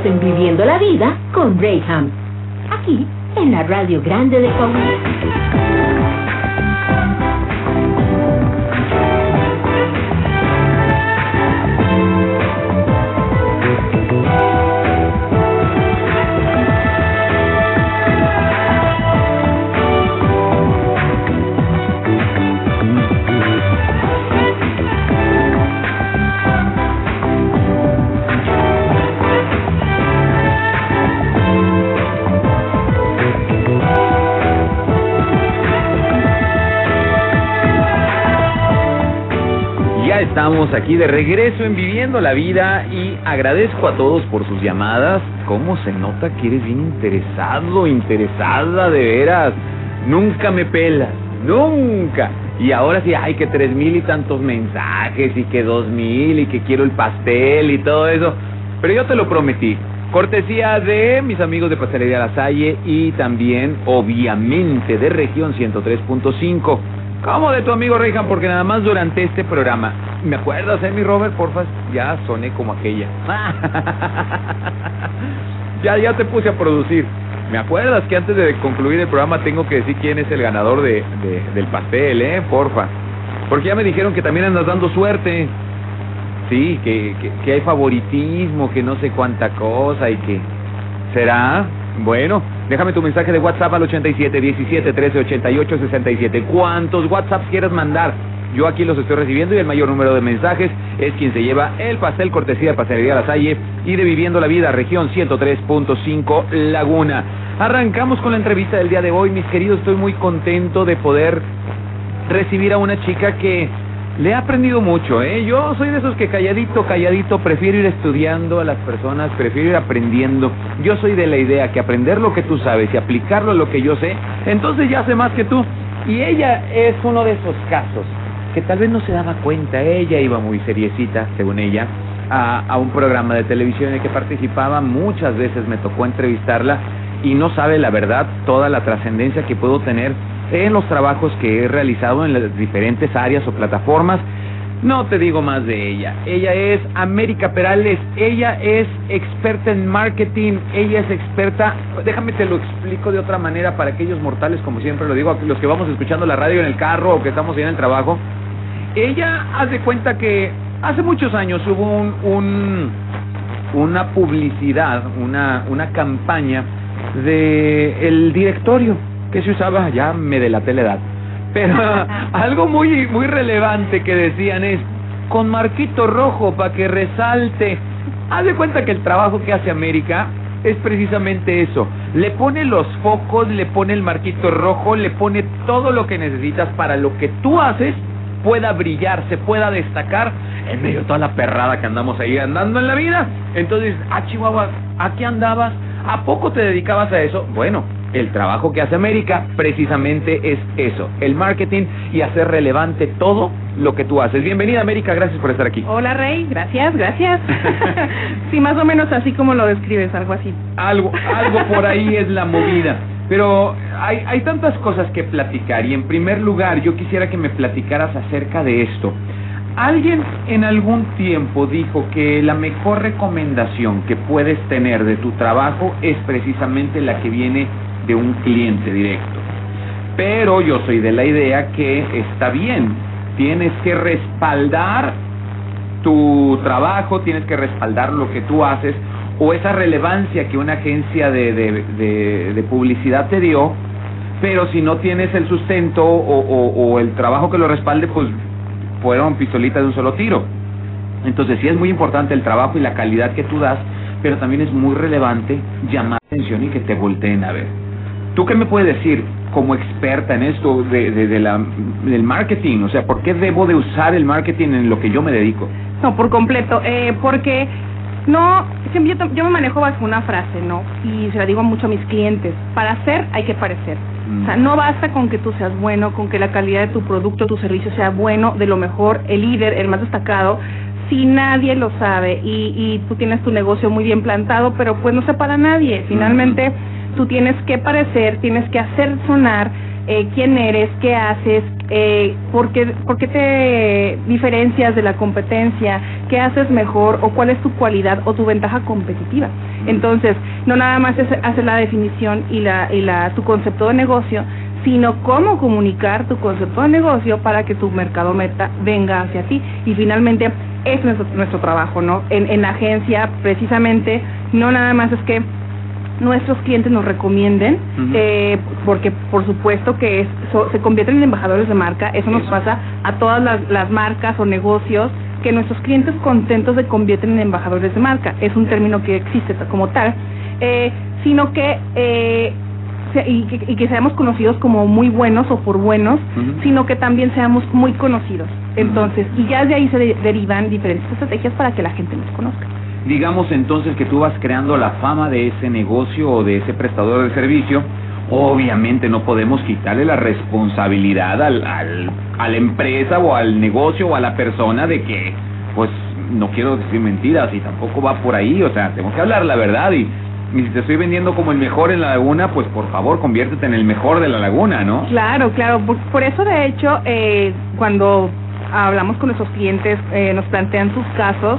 Estás en Viviendo la Vida con Rayham. Aquí, en la Radio Grande de Coahuila. Estamos aquí de regreso en Viviendo la Vida y agradezco a todos por sus llamadas. ¿Cómo se nota que eres bien interesado, interesada de veras? Nunca me pelas, nunca. Y ahora sí, ay, que tres mil y tantos mensajes y que dos mil y que quiero el pastel y todo eso. Pero yo te lo prometí. Cortesía de mis amigos de Pastelería La Salle y también, obviamente, de Región 103.5. ¿Cómo de tu amigo Rejan? Porque nada más durante este programa, ¿me acuerdas, eh, mi Robert? Porfa, ya soné como aquella. ya, ya te puse a producir. ¿Me acuerdas que antes de concluir el programa tengo que decir quién es el ganador de, de- del pastel, eh? Porfa. Porque ya me dijeron que también andas dando suerte. Sí, que, que, que hay favoritismo, que no sé cuánta cosa y que... ¿Será? Bueno, déjame tu mensaje de WhatsApp al 87 17 13 88 67. ¿Cuántos WhatsApps quieres mandar? Yo aquí los estoy recibiendo y el mayor número de mensajes es quien se lleva el pastel cortesía de Pastelería La Salle y de Viviendo la Vida, región 103.5 Laguna. Arrancamos con la entrevista del día de hoy, mis queridos. Estoy muy contento de poder recibir a una chica que le ha aprendido mucho, ¿eh? Yo soy de esos que calladito, calladito, prefiero ir estudiando a las personas, prefiero ir aprendiendo. Yo soy de la idea que aprender lo que tú sabes y aplicarlo a lo que yo sé, entonces ya sé más que tú. Y ella es uno de esos casos que tal vez no se daba cuenta, ella iba muy seriecita, según ella, a, a un programa de televisión en el que participaba, muchas veces me tocó entrevistarla y no sabe la verdad toda la trascendencia que puedo tener en los trabajos que he realizado en las diferentes áreas o plataformas. No te digo más de ella. Ella es América Perales. Ella es experta en marketing. Ella es experta. Déjame te lo explico de otra manera para aquellos mortales, como siempre lo digo, los que vamos escuchando la radio en el carro o que estamos en el trabajo. Ella hace cuenta que hace muchos años hubo un, un- una publicidad, una, una campaña de directorio que se usaba, ya me delaté la edad, pero algo muy, muy relevante que decían es, con marquito rojo para que resalte. Haz de cuenta que el trabajo que hace América es precisamente eso. Le pone los focos, le pone el marquito rojo, le pone todo lo que necesitas para lo que tú haces pueda brillar, se pueda destacar en medio de toda la perrada que andamos ahí andando en la vida. Entonces, ah, Chihuahua, ¿a qué andabas? ¿A poco te dedicabas a eso? Bueno, el trabajo que hace América precisamente es eso, el marketing y hacer relevante todo lo que tú haces. Bienvenida América, gracias por estar aquí. Hola Rey, gracias, gracias. sí, más o menos así como lo describes, algo así. Algo, algo por ahí es la movida. Pero hay, hay tantas cosas que platicar y en primer lugar yo quisiera que me platicaras acerca de esto. Alguien en algún tiempo dijo que la mejor recomendación que puedes tener de tu trabajo es precisamente la que viene de un cliente directo. Pero yo soy de la idea que está bien, tienes que respaldar tu trabajo, tienes que respaldar lo que tú haces o esa relevancia que una agencia de, de, publicidad te dio, pero si no tienes el sustento o, o- el trabajo que lo respalde, pues fueron pistolitas de un solo tiro. Entonces sí es muy importante el trabajo y la calidad que tú das, pero también es muy relevante llamar la atención y que te volteen a ver. ¿Tú qué me puedes decir como experta en esto de, de- de la, del marketing? O sea, ¿por qué debo de usar el marketing en lo que yo me dedico? No, por completo, eh, porque no, yo, yo me manejo bajo una frase, ¿no? Y se la digo mucho a mis clientes, para hacer hay que parecer. Mm. O sea, no basta con que tú seas bueno, con que la calidad de tu producto, tu servicio sea bueno, de lo mejor, el líder, el más destacado, si nadie lo sabe y, y tú tienes tu negocio muy bien plantado, pero pues no se para nadie. Finalmente, tú tienes que parecer, tienes que hacer sonar eh, quién eres, qué haces, eh, por, qué, por qué te diferencias de la competencia, qué haces mejor o cuál es tu cualidad o tu ventaja competitiva. Entonces, no nada más es hacer la definición y la y la tu concepto de negocio, sino cómo comunicar tu concepto de negocio para que tu mercado meta venga hacia ti. Y finalmente, es nuestro, nuestro trabajo, ¿no? En, en la agencia, precisamente, no nada más es que nuestros clientes nos recomienden, eh, porque por supuesto que es, so- se convierten en embajadores de marca, eso nos pasa a todas las, las marcas o negocios, que nuestros clientes contentos se convierten en embajadores de marca, es un término que existe como tal, eh, sino que... Eh, se- y, que, y que seamos conocidos como muy buenos o por buenos, sino que también seamos muy conocidos. Entonces, y ya de ahí se de- derivan diferentes estrategias para que la gente nos conozca. Digamos entonces que tú vas creando la fama de ese negocio o de ese prestador de servicio. Obviamente no podemos quitarle la responsabilidad al, al- a la empresa o al negocio o a la persona de que, pues, no quiero decir mentiras y tampoco va por ahí. O sea, tengo que hablar la verdad y, y si te estoy vendiendo como el mejor en la laguna, pues por favor conviértete en el mejor de la laguna, ¿no? Claro, claro. Por, por eso, de hecho, eh, cuando hablamos con nuestros clientes, eh, nos plantean sus casos,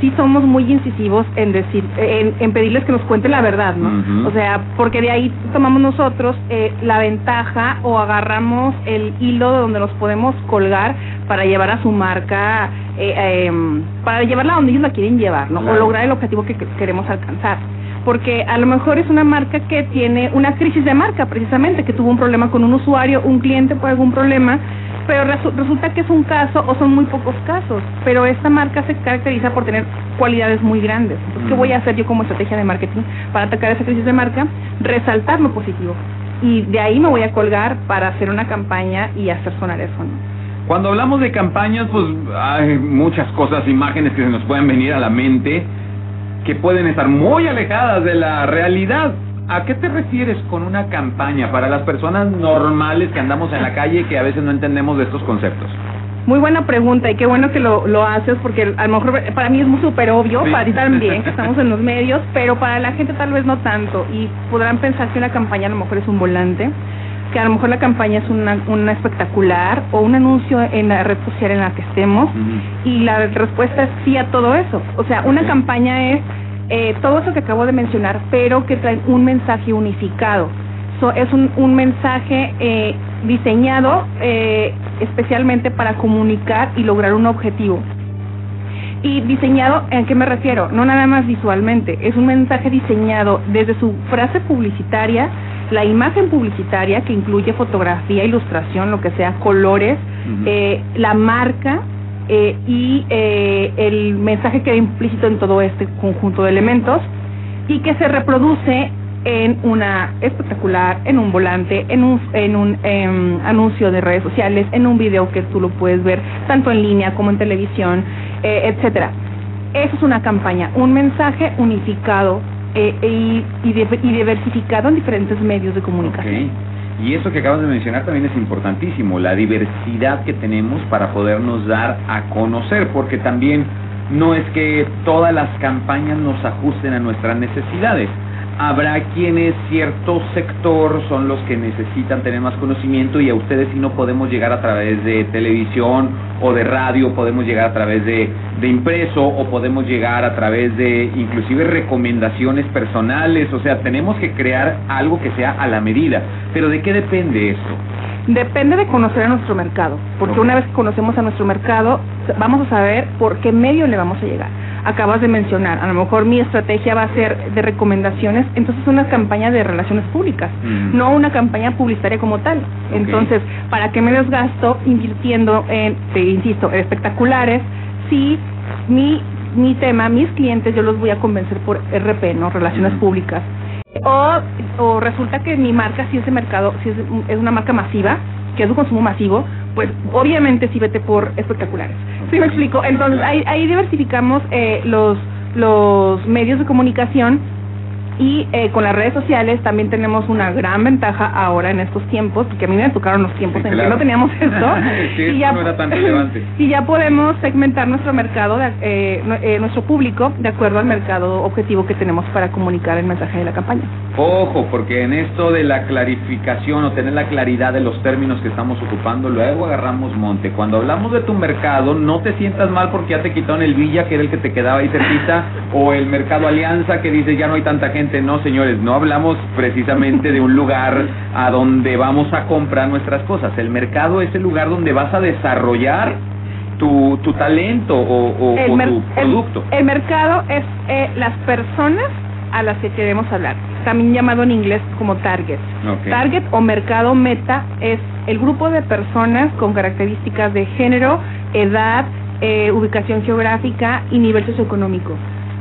sí somos muy incisivos en decir, en, en pedirles que nos cuenten la verdad, ¿no? O sea, porque de ahí tomamos nosotros eh, la ventaja o agarramos el hilo de donde nos podemos colgar para llevar a su marca, eh, em, para llevarla donde ellos la quieren llevar, ¿no? Claro. O lograr el objetivo que que queremos alcanzar. Porque a lo mejor es una marca que tiene una crisis de marca, precisamente, que tuvo un problema con un usuario, un cliente por algún problema, pero resu- resulta que es un caso o son muy pocos casos. Pero esta marca se caracteriza por tener cualidades muy grandes. Entonces, ¿qué Mm. voy a hacer yo como estrategia de marketing para atacar esa crisis de marca? Resaltar lo positivo. Y de ahí me voy a colgar para hacer una campaña y hacer sonar eso, ¿no? Cuando hablamos de campañas, pues hay muchas cosas, imágenes que se nos pueden venir a la mente que pueden estar muy alejadas de la realidad. ¿A qué te refieres con una campaña para las personas normales que andamos en la calle y que a veces no entendemos de estos conceptos? Muy buena pregunta y qué bueno que lo, lo haces porque a lo mejor para mí es muy súper obvio, Sí. para ti también, que estamos en los medios, pero para la gente tal vez no tanto y podrán pensar que una campaña a lo mejor es un volante, que a lo mejor la campaña es una, una espectacular o un anuncio en la red social en la que estemos y la respuesta es sí a todo eso. O sea, una campaña es eh, todo eso que acabo de mencionar, pero que trae un mensaje unificado. So, es un, un mensaje eh, diseñado eh, especialmente para comunicar y lograr un objetivo. Y diseñado, ¿en qué me refiero? No nada más visualmente, es un mensaje diseñado desde su frase publicitaria, la imagen publicitaria que incluye fotografía, ilustración, lo que sea, colores, eh, la marca eh, y eh, el mensaje que va implícito en todo este conjunto de elementos y que se reproduce en una espectacular, en un volante, en un, en un em, anuncio de redes sociales, en un video que tú lo puedes ver tanto en línea como en televisión, eh, etcétera. Eso es una campaña, un mensaje unificado eh, y, y, diversificado en diferentes medios de comunicación. Ok. Y eso que acabas de mencionar también es importantísimo, la diversidad que tenemos para podernos dar a conocer, porque también no es que todas las campañas nos ajusten a nuestras necesidades. Habrá quienes cierto sector son los que necesitan tener más conocimiento y a ustedes si no podemos llegar a través de televisión o de radio, podemos llegar a través de, de impreso o podemos llegar a través de inclusive recomendaciones personales, o sea, tenemos que crear algo que sea a la medida. Pero ¿de qué depende esto? Depende de conocer a nuestro mercado, porque una vez que conocemos a nuestro mercado, vamos a saber por qué medio le vamos a llegar. Acabas de mencionar, a lo mejor mi estrategia va a ser de recomendaciones, entonces una campaña de relaciones públicas, Mm. no una campaña publicitaria como tal. Entonces, ¿para qué me desgasto invirtiendo en, te insisto, espectaculares si mi, mi tema, mis clientes, yo los voy a convencer por RP, ¿no? Relaciones Ujú. públicas. O, o resulta que mi marca sí es de mercado, sí es, es una marca masiva, que es un consumo masivo, pues obviamente sí vete por espectaculares. ¿Sí me explico? Entonces ahí, ahí diversificamos eh, los, los medios de comunicación Y eh, con las redes sociales también tenemos una gran ventaja ahora en estos tiempos, porque a mí me tocaron los tiempos Sí, en claro. que no teníamos esto. Sí, esto no era tan relevante. y ya podemos segmentar nuestro mercado, de- eh, eh, nuestro público, de acuerdo al mercado objetivo que tenemos para comunicar el mensaje de la campaña. Ojo, porque en esto de la clarificación o tener la claridad de los términos que estamos ocupando, luego agarramos monte. Cuando hablamos de tu mercado, no te sientas mal porque ya te quitaron el Villa, que era el que te quedaba ahí cerquita, o el mercado Alianza, que dice ya no hay tanta gente. No, señores, no hablamos precisamente de un lugar a donde vamos a comprar nuestras cosas. El mercado es el lugar donde vas a desarrollar tu, tu talento o, tu producto. el mercado es eh, las personas a las que queremos hablar, también llamado en inglés como target. Target o mercado meta es el grupo de personas con características de género, edad, eh, ubicación geográfica y nivel socioeconómico.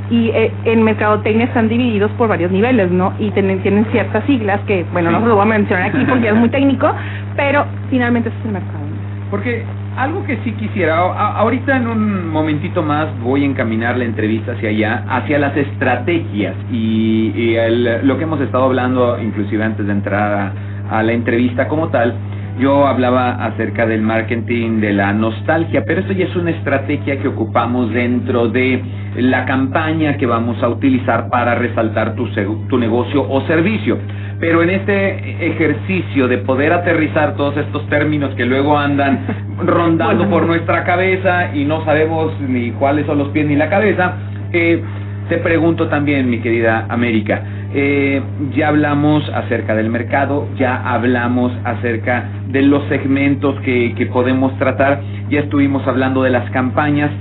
Y eh, en mercadotecnia están divididos por varios niveles, ¿no? Y tienen, tienen ciertas siglas que, bueno, no Sí. se lo voy a mencionar aquí porque es muy técnico, pero finalmente ese es el mercado. Porque algo que sí quisiera, a- ahorita en un momentito más voy a encaminar la entrevista hacia allá, hacia las estrategias y, y el- lo que hemos estado hablando, inclusive antes de entrar a, a la entrevista como tal, yo hablaba acerca del marketing de la nostalgia, pero esto ya es una estrategia que ocupamos dentro de la campaña que vamos a utilizar para resaltar tu, tu negocio o servicio. Pero en este ejercicio de poder aterrizar todos estos términos que luego andan rondando por nuestra cabeza y no sabemos ni cuáles son los pies ni la cabeza, eh, te pregunto también, mi querida América, eh, ya hablamos acerca del mercado, ya hablamos acerca de los segmentos que, que podemos tratar, ya estuvimos hablando de las campañas.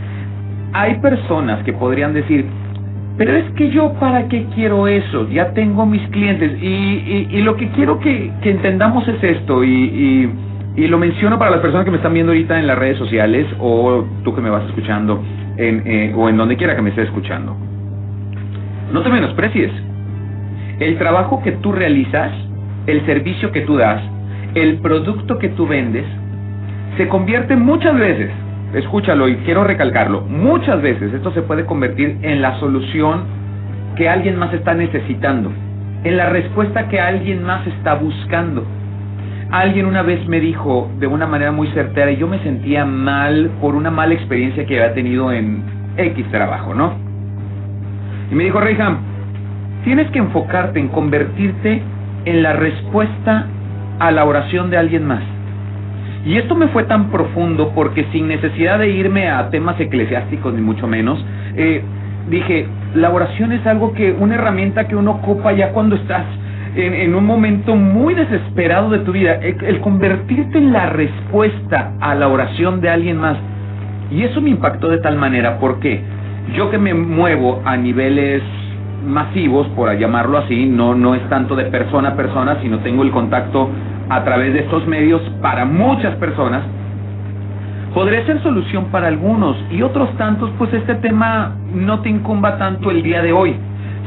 Hay personas que podrían decir, pero es que yo para qué quiero eso, ya tengo mis clientes y, y, y lo que quiero que, que entendamos es esto y, y, lo menciono para las personas que me están viendo ahorita en las redes sociales o tú que me vas escuchando en, eh, o en donde quiera que me estés escuchando. No te menosprecies. El trabajo que tú realizas, el servicio que tú das, el producto que tú vendes, se convierte muchas veces, escúchalo y quiero recalcarlo, muchas veces esto se puede convertir en la solución que alguien más está necesitando, en la respuesta que alguien más está buscando. Alguien una vez me dijo de una manera muy certera y yo me sentía mal por una mala experiencia que había tenido en X trabajo, ¿no? Y me dijo, Reyham, tienes que enfocarte en convertirte en la respuesta a la oración de alguien más. Y esto me fue tan profundo porque sin necesidad de irme a temas eclesiásticos ni mucho menos, eh, dije, la oración es algo que, una herramienta que uno ocupa ya cuando estás en, un momento muy desesperado de tu vida, el, el convertirte en la respuesta a la oración de alguien más. Y eso me impactó de tal manera porque yo que me muevo a niveles masivos, por llamarlo así, no, no es tanto de persona a persona, sino tengo el contacto a través de estos medios para muchas personas, podría ser solución para algunos y otros tantos, pues este tema no te incumba tanto el día de hoy.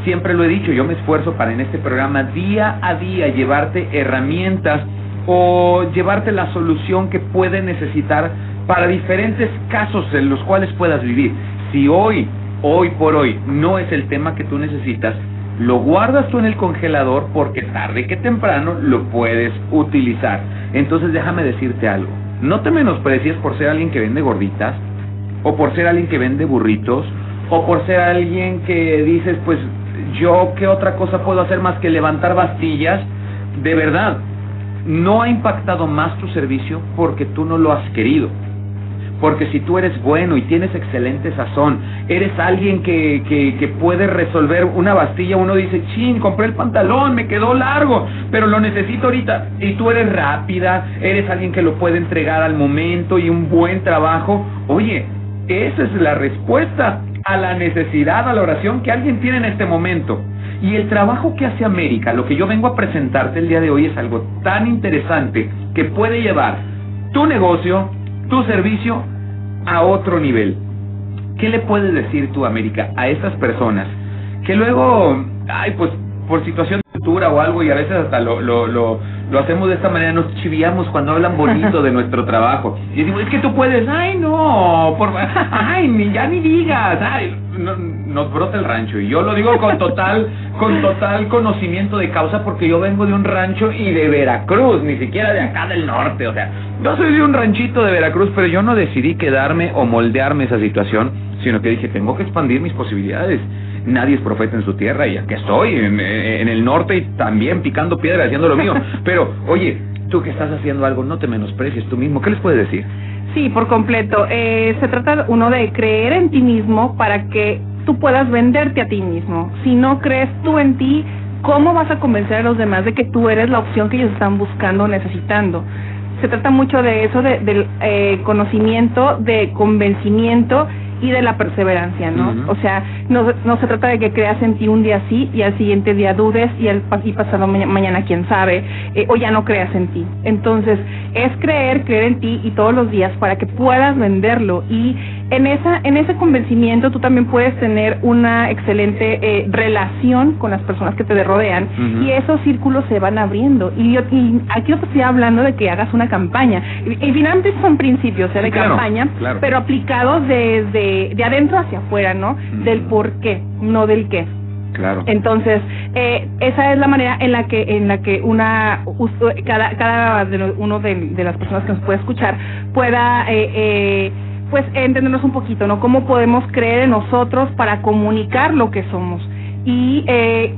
Siempre lo he dicho, yo me esfuerzo para en este programa día a día llevarte herramientas o llevarte la solución que puede necesitar para diferentes casos en los cuales puedas vivir. Si hoy, hoy por hoy, no es el tema que tú necesitas, lo guardas tú en el congelador porque tarde que temprano lo puedes utilizar. Entonces déjame decirte algo. No te menosprecies por ser alguien que vende gorditas, o por ser alguien que vende burritos, o por ser alguien que dices, pues yo qué otra cosa puedo hacer más que levantar bastillas. De verdad, no ha impactado más tu servicio porque tú no lo has querido. Porque si tú eres bueno y tienes excelente sazón, eres alguien que, que, que puede resolver una bastilla, uno dice, chin, compré el pantalón, me quedó largo, pero lo necesito ahorita. Y tú eres rápida, eres alguien que lo puede entregar al momento y un buen trabajo. Oye, esa es la respuesta a la necesidad, a la oración que alguien tiene en este momento. Y el trabajo que hace América, lo que yo vengo a presentarte el día de hoy es algo tan interesante que puede llevar tu negocio, tu servicio a otro nivel. ¿Qué le puedes decir tú, América, a estas personas que luego, ay, pues por situación de cultura o algo y a veces hasta lo, lo, lo, lo hacemos de esta manera, nos chiviamos cuando hablan bonito de nuestro trabajo. Y decimos, es que tú puedes, ay, no, por, ay, ni, ya ni digas, ay, no- nos brota el rancho. Y yo lo digo con total, con total conocimiento de causa porque yo vengo de un rancho y de Veracruz, ni siquiera de acá del norte. O sea, Yo soy de un ranchito de Veracruz, pero yo no decidí quedarme o moldearme esa situación, sino que dije, tengo que expandir mis posibilidades. Nadie es profeta en su tierra y aquí estoy, en, en el norte y también picando piedra, haciendo lo mío. Pero, oye, tú que estás haciendo algo, no te menosprecies tú mismo. ¿Qué les puedes decir? Sí, por completo. Eh, se trata uno de creer en ti mismo para que tú puedas venderte a ti mismo. Si no crees tú en ti, ¿cómo vas a convencer a los demás de que tú eres la opción que ellos están buscando o necesitando? Se trata mucho de eso, de- del eh, conocimiento, de convencimiento y de la perseverancia, ¿no? O sea, no, no se trata de que creas en ti un día sí y al siguiente día dudes y, al, y pasado maña- mañana quién sabe, eh, o ya no creas en ti. Entonces, es creer, creer en ti y todos los días para que puedas venderlo y en esa en ese convencimiento tú también puedes tener una excelente eh, relación con las personas que te rodean y esos círculos se van abriendo y, yo, y aquí no te estoy hablando de que hagas una campaña y, y finalmente son principios ¿eh? de Sí, claro, campaña claro. pero aplicados desde de adentro hacia afuera no del por qué no del qué Claro. entonces, eh, esa es la manera en la que en la que una cada cada uno de, de las personas que nos puede escuchar pueda eh, eh, pues entendernos un poquito, ¿no? Cómo podemos creer en nosotros para comunicar lo que somos y eh,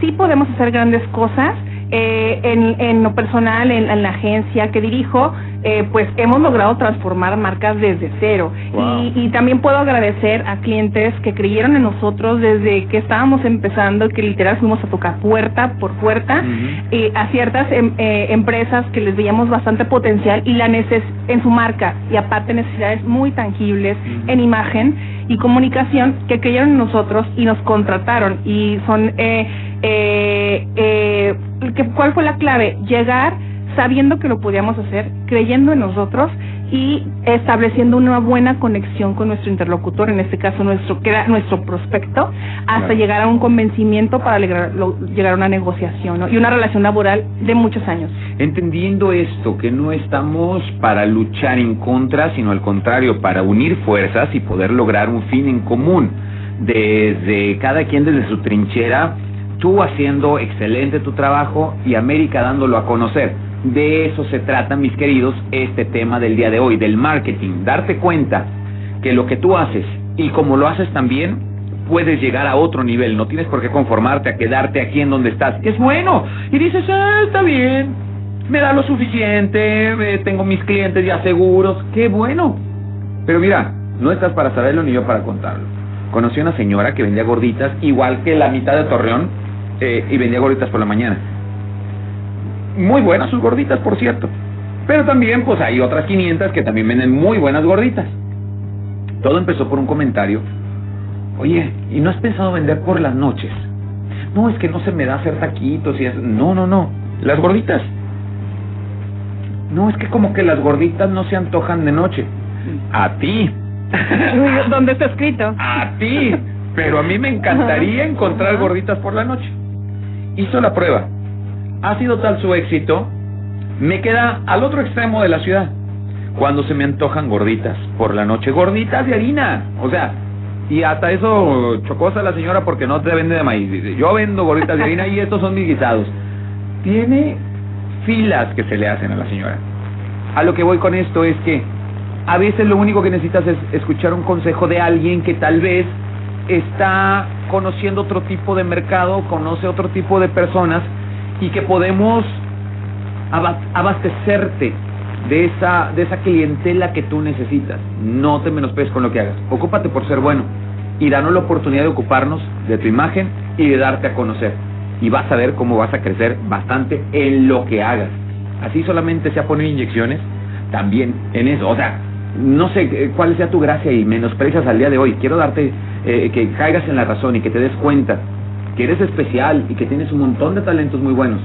sí podemos hacer grandes cosas. Eh, en, en lo personal, en, en la agencia que dirijo, eh, pues hemos logrado transformar marcas desde cero. Wow. Y, y también puedo agradecer a clientes que creyeron en nosotros desde que estábamos empezando, que literal fuimos a tocar puerta por puerta, eh, a ciertas em- eh, empresas que les veíamos bastante potencial y la neces en su marca y aparte necesidades muy tangibles en imagen y comunicación que creyeron en nosotros y nos contrataron y son eh, eh, eh, que- ¿cuál fue la clave? Llegar sabiendo que lo podíamos hacer, creyendo en nosotros y estableciendo una buena conexión con nuestro interlocutor, en este caso nuestro que era nuestro prospecto, hasta Claro. llegar a un convencimiento para llegar, lo- llegar a una negociación ¿no? y una relación laboral de muchos años. entendiendo esto, que no estamos para luchar en contra, sino al contrario, para unir fuerzas y poder lograr un fin en común. Desde cada quien desde su trinchera, tú haciendo excelente tu trabajo y América dándolo a conocer. De eso se trata, mis queridos, este tema del día de hoy, del marketing. Darte cuenta que lo que tú haces y como lo haces también, puedes llegar a otro nivel. No tienes por qué conformarte a quedarte aquí en donde estás. Es bueno. Y dices, ah, está bien. Me da lo suficiente. eh, tengo mis clientes ya seguros. Qué bueno. Pero mira, no estás para saberlo ni yo para contarlo. Conocí a una señora que vendía gorditas, igual que la mitad de Torreón, eh, y vendía gorditas por la mañana. Muy buenas sus gorditas, por cierto. Pero también, pues hay otras 500 que también venden muy buenas gorditas. Todo empezó por un comentario. Oye, ¿y no has pensado vender por las noches? No, es que no se me da hacer taquitos y eso. No, no, no. Las gorditas. No, es que como que las gorditas no se antojan de noche. A ti. ¿Dónde está escrito? A ti. Pero a mí me encantaría encontrar gorditas por la noche. Hizo la prueba. Ha sido tal su éxito. Me queda al otro extremo de la ciudad. Cuando se me antojan gorditas por la noche. Gorditas de harina. O sea, y hasta eso chocosa la señora porque no te vende de maíz. Dice, yo vendo gorditas de harina y estos son mis guisados. Tiene filas que se le hacen a la señora. A lo que voy con esto es que a veces lo único que necesitas es escuchar un consejo de alguien que tal vez está conociendo otro tipo de mercado, conoce otro tipo de personas y que podemos aba- abastecerte de esa de esa clientela que tú necesitas. No te menosprecies con lo que hagas. Ocúpate por ser bueno y danos la oportunidad de ocuparnos de tu imagen y de darte a conocer. Y vas a ver cómo vas a crecer bastante en lo que hagas. Así solamente sea poner inyecciones, también en eso. O sea, no sé eh, cuál sea tu gracia y menosprecias al día de hoy. Quiero darte eh, que caigas en la razón y que te des cuenta que eres especial y que tienes un montón de talentos muy buenos.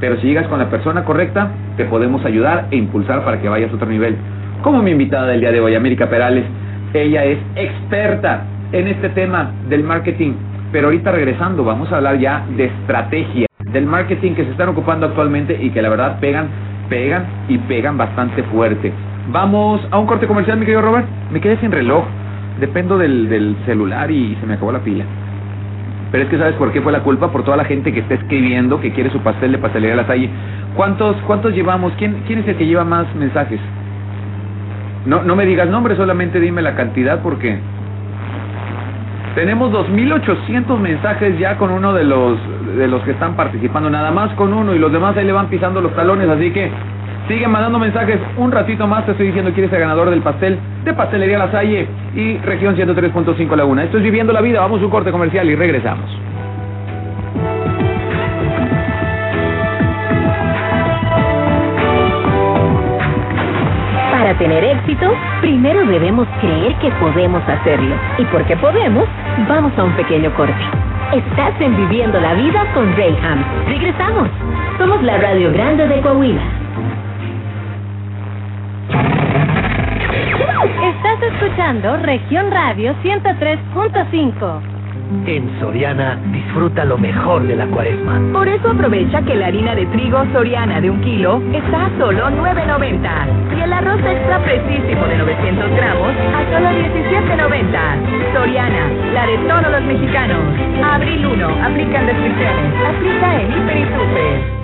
Pero si llegas con la persona correcta, te podemos ayudar e impulsar para que vayas a otro nivel. Como mi invitada del día de hoy, América Perales, ella es experta en este tema del marketing. Pero ahorita regresando, vamos a hablar ya de estrategia, del marketing que se están ocupando actualmente y que la verdad pegan, pegan y pegan bastante fuerte. Vamos a un corte comercial, mi querido Robert. Me quedé sin reloj. dependo del, del celular y se me acabó la pila. Pero es que ¿sabes por qué fue la culpa? Por toda la gente que está escribiendo que quiere su pastel de pastelería La Salle. ¿Cuántos, cuántos llevamos? ¿Quién, ¿Quién es el que lleva más mensajes? No, no me digas nombre, solamente dime la cantidad porque tenemos 2.800 mensajes ya con uno de los de los que están participando, nada más con uno y los demás ahí le van pisando los talones, así que sigue mandando mensajes un ratito más, te estoy diciendo quién es el ganador del pastel de Pastelería La Salle y región 103.5 Laguna. Esto es Viviendo la Vida, vamos a un corte comercial y regresamos. Para tener éxito, primero debemos creer que podemos hacerlo. Y porque podemos, vamos a un pequeño corte. Estás en Viviendo la Vida con Rayham. Regresamos. Somos la Radio Grande de Coahuila. Estás escuchando Región Radio 103.5. En Soriana, disfruta lo mejor de la cuaresma. Por eso aprovecha que la harina de trigo Soriana de un kilo está a solo 9.90 y el arroz extra precisísimo de 900 gramos a solo 17.90. Soriana, la de todos los mexicanos. Abril 1, aplican restricciones. Aplica en Hiper y Super.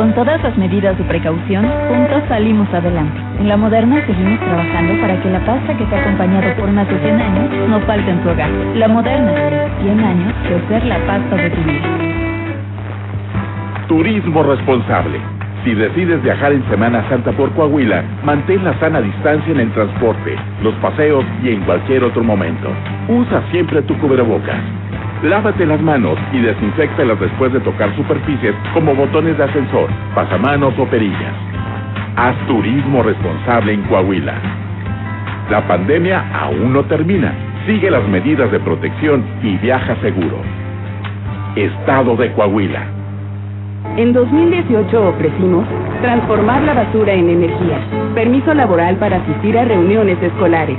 Con todas las medidas de precaución, juntos salimos adelante. En la moderna seguimos trabajando para que la pasta que te ha acompañado por más de 100 años no falte en tu hogar. La moderna, 100 años de ser la pasta de tu vida. Turismo responsable. Si decides viajar en Semana Santa por Coahuila, mantén la sana distancia en el transporte, los paseos y en cualquier otro momento. Usa siempre tu cubrebocas. Lávate las manos y desinfectalas después de tocar superficies como botones de ascensor, pasamanos o perillas. Haz turismo responsable en Coahuila. La pandemia aún no termina. Sigue las medidas de protección y viaja seguro. Estado de Coahuila. En 2018 ofrecimos transformar la basura en energía, permiso laboral para asistir a reuniones escolares,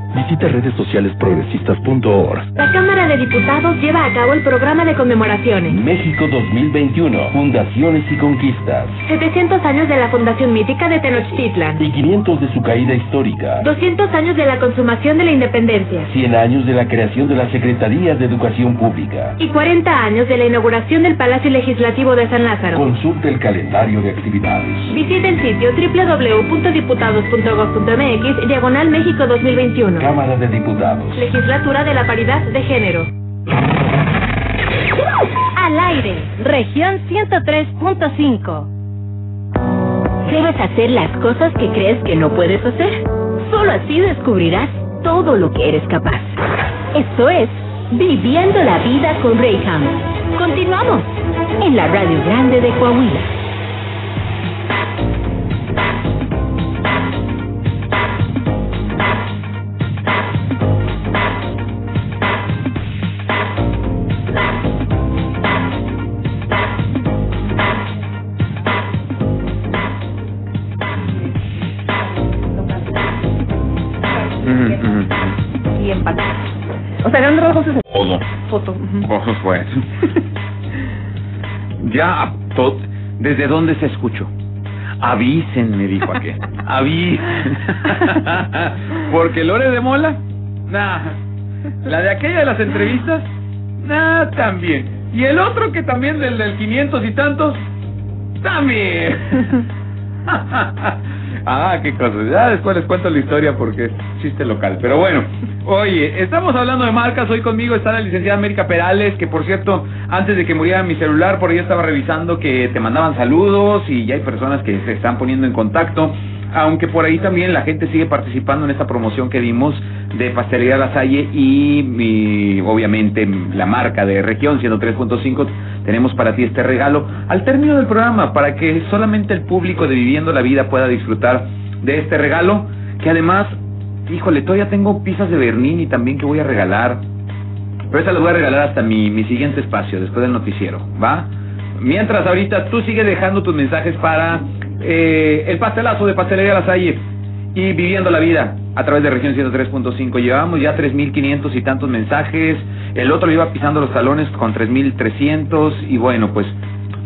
Visita redes sociales progresistas.org. La Cámara de Diputados lleva a cabo el programa de conmemoraciones. México 2021, Fundaciones y Conquistas. 700 años de la fundación mítica de Tenochtitlan. Y 500 de su caída histórica. 200 años de la consumación de la independencia. 100 años de la creación de la Secretaría de Educación Pública. Y 40 años de la inauguración del Palacio Legislativo de San Lázaro. Consulte el calendario de actividades. Visita el sitio www.diputados.gov.mx diagonal México 2021. Cámara de Diputados. Legislatura de la Paridad de Género. Al aire, región 103.5. Debes hacer las cosas que crees que no puedes hacer. Solo así descubrirás todo lo que eres capaz. Esto es Viviendo la Vida con Rayham. Continuamos en la Radio Grande de Coahuila. Ujú. Por supuesto. ya, ¿desde dónde se escuchó? Avisen, me dijo aquel. Avisen. Porque Lore de Mola, nah. La de aquella de las entrevistas, nah, también. Y el otro que también del del 500 y tantos, también. Ah, qué cosa. Ya después les cuento la historia porque es chiste local. Pero bueno, oye, estamos hablando de marcas. Hoy conmigo está la licenciada América Perales, que por cierto, antes de que muriera mi celular, por ahí estaba revisando que te mandaban saludos y ya hay personas que se están poniendo en contacto. Aunque por ahí también la gente sigue participando en esta promoción que dimos de Pastelería La Salle y, obviamente la marca de región 103.5 tenemos para ti este regalo al término del programa para que solamente el público de Viviendo la Vida pueda disfrutar de este regalo que además, híjole, todavía tengo pizzas de Bernini también que voy a regalar. Pero esa las voy a regalar hasta mi, mi siguiente espacio, después del noticiero, ¿va? Mientras ahorita tú sigues dejando tus mensajes para eh, el pastelazo de Pastelería La Salle y Viviendo la Vida a través de región 103.5. Llevamos ya 3.500 y tantos mensajes. El otro iba pisando los talones con 3.300 y bueno, pues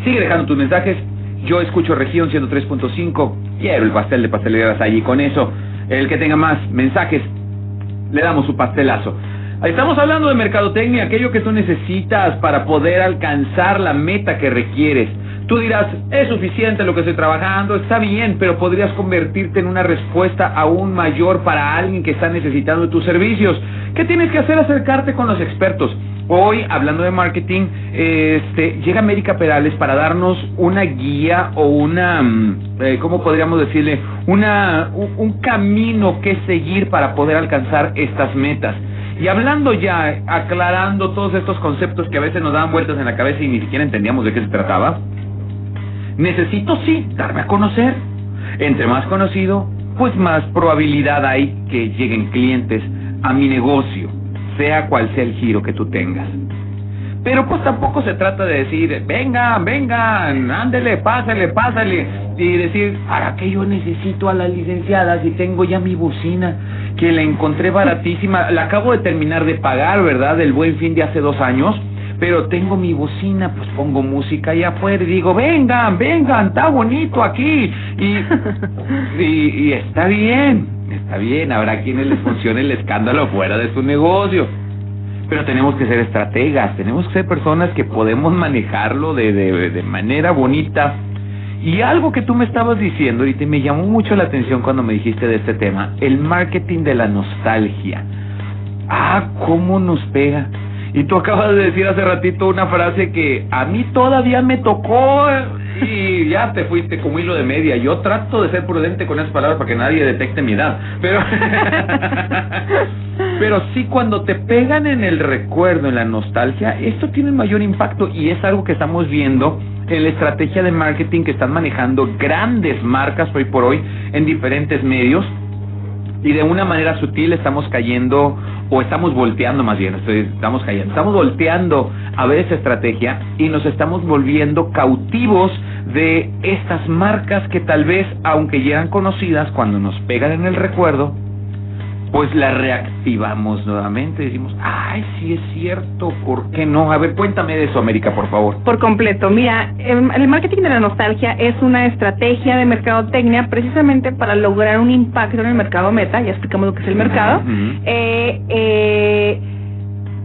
sigue dejando tus mensajes. Yo escucho región 103.5. Quiero el pastel de Pastelería La Salle y con eso, el que tenga más mensajes, le damos su pastelazo. Estamos hablando de mercadotecnia, aquello que tú necesitas para poder alcanzar la meta que requieres. Tú dirás, es suficiente lo que estoy trabajando, está bien, pero podrías convertirte en una respuesta aún mayor para alguien que está necesitando tus servicios. ¿Qué tienes que hacer? Acercarte con los expertos. Hoy, hablando de marketing, este, llega América Perales para darnos una guía o una, mm, eh, ¿cómo podríamos decirle? Una, un, un camino que seguir para poder alcanzar estas metas. Y hablando ya, aclarando todos estos conceptos que a veces nos daban vueltas en la cabeza y ni siquiera entendíamos de qué se trataba, necesito sí darme a conocer. Entre más conocido, pues más probabilidad hay que lleguen clientes a mi negocio, sea cual sea el giro que tú tengas. Pero pues tampoco se trata de decir, vengan, vengan, ándele, pásale, pásale. Y decir, ¿para qué yo necesito a la licenciada si tengo ya mi bocina? Que la encontré baratísima. La acabo de terminar de pagar, ¿verdad? Del buen fin de hace dos años. Pero tengo mi bocina, pues pongo música allá afuera y digo, vengan, vengan, está bonito aquí. Y, y, y está bien, está bien. Habrá quienes les funcione el escándalo fuera de su negocio. Pero tenemos que ser estrategas, tenemos que ser personas que podemos manejarlo de, de, manera bonita. Y algo que tú me estabas diciendo y me llamó mucho la atención cuando me dijiste de este tema, el marketing de la nostalgia. Ah, cómo nos pega. Y tú acabas de decir hace ratito una frase que a mí todavía me tocó y ya te fuiste como hilo de media. Yo trato de ser prudente con esas palabras para que nadie detecte mi edad. Pero, pero sí cuando te pegan en el recuerdo, en la nostalgia, esto tiene un mayor impacto y es algo que estamos viendo en la estrategia de marketing que están manejando grandes marcas hoy por hoy en diferentes medios y de una manera sutil estamos cayendo o estamos volteando más bien, estamos cayendo, estamos volteando a ver esa estrategia y nos estamos volviendo cautivos de estas marcas que tal vez, aunque ya eran conocidas, cuando nos pegan en el recuerdo, pues las reactivamos nuevamente. Decimos, ay, sí es cierto, ¿por qué no? A ver, cuéntame de eso, América, por favor. Por completo. Mira, el, el marketing de la nostalgia es una estrategia de mercadotecnia precisamente para lograr un impacto en el mercado meta, ya explicamos lo que es el mercado, eh, eh,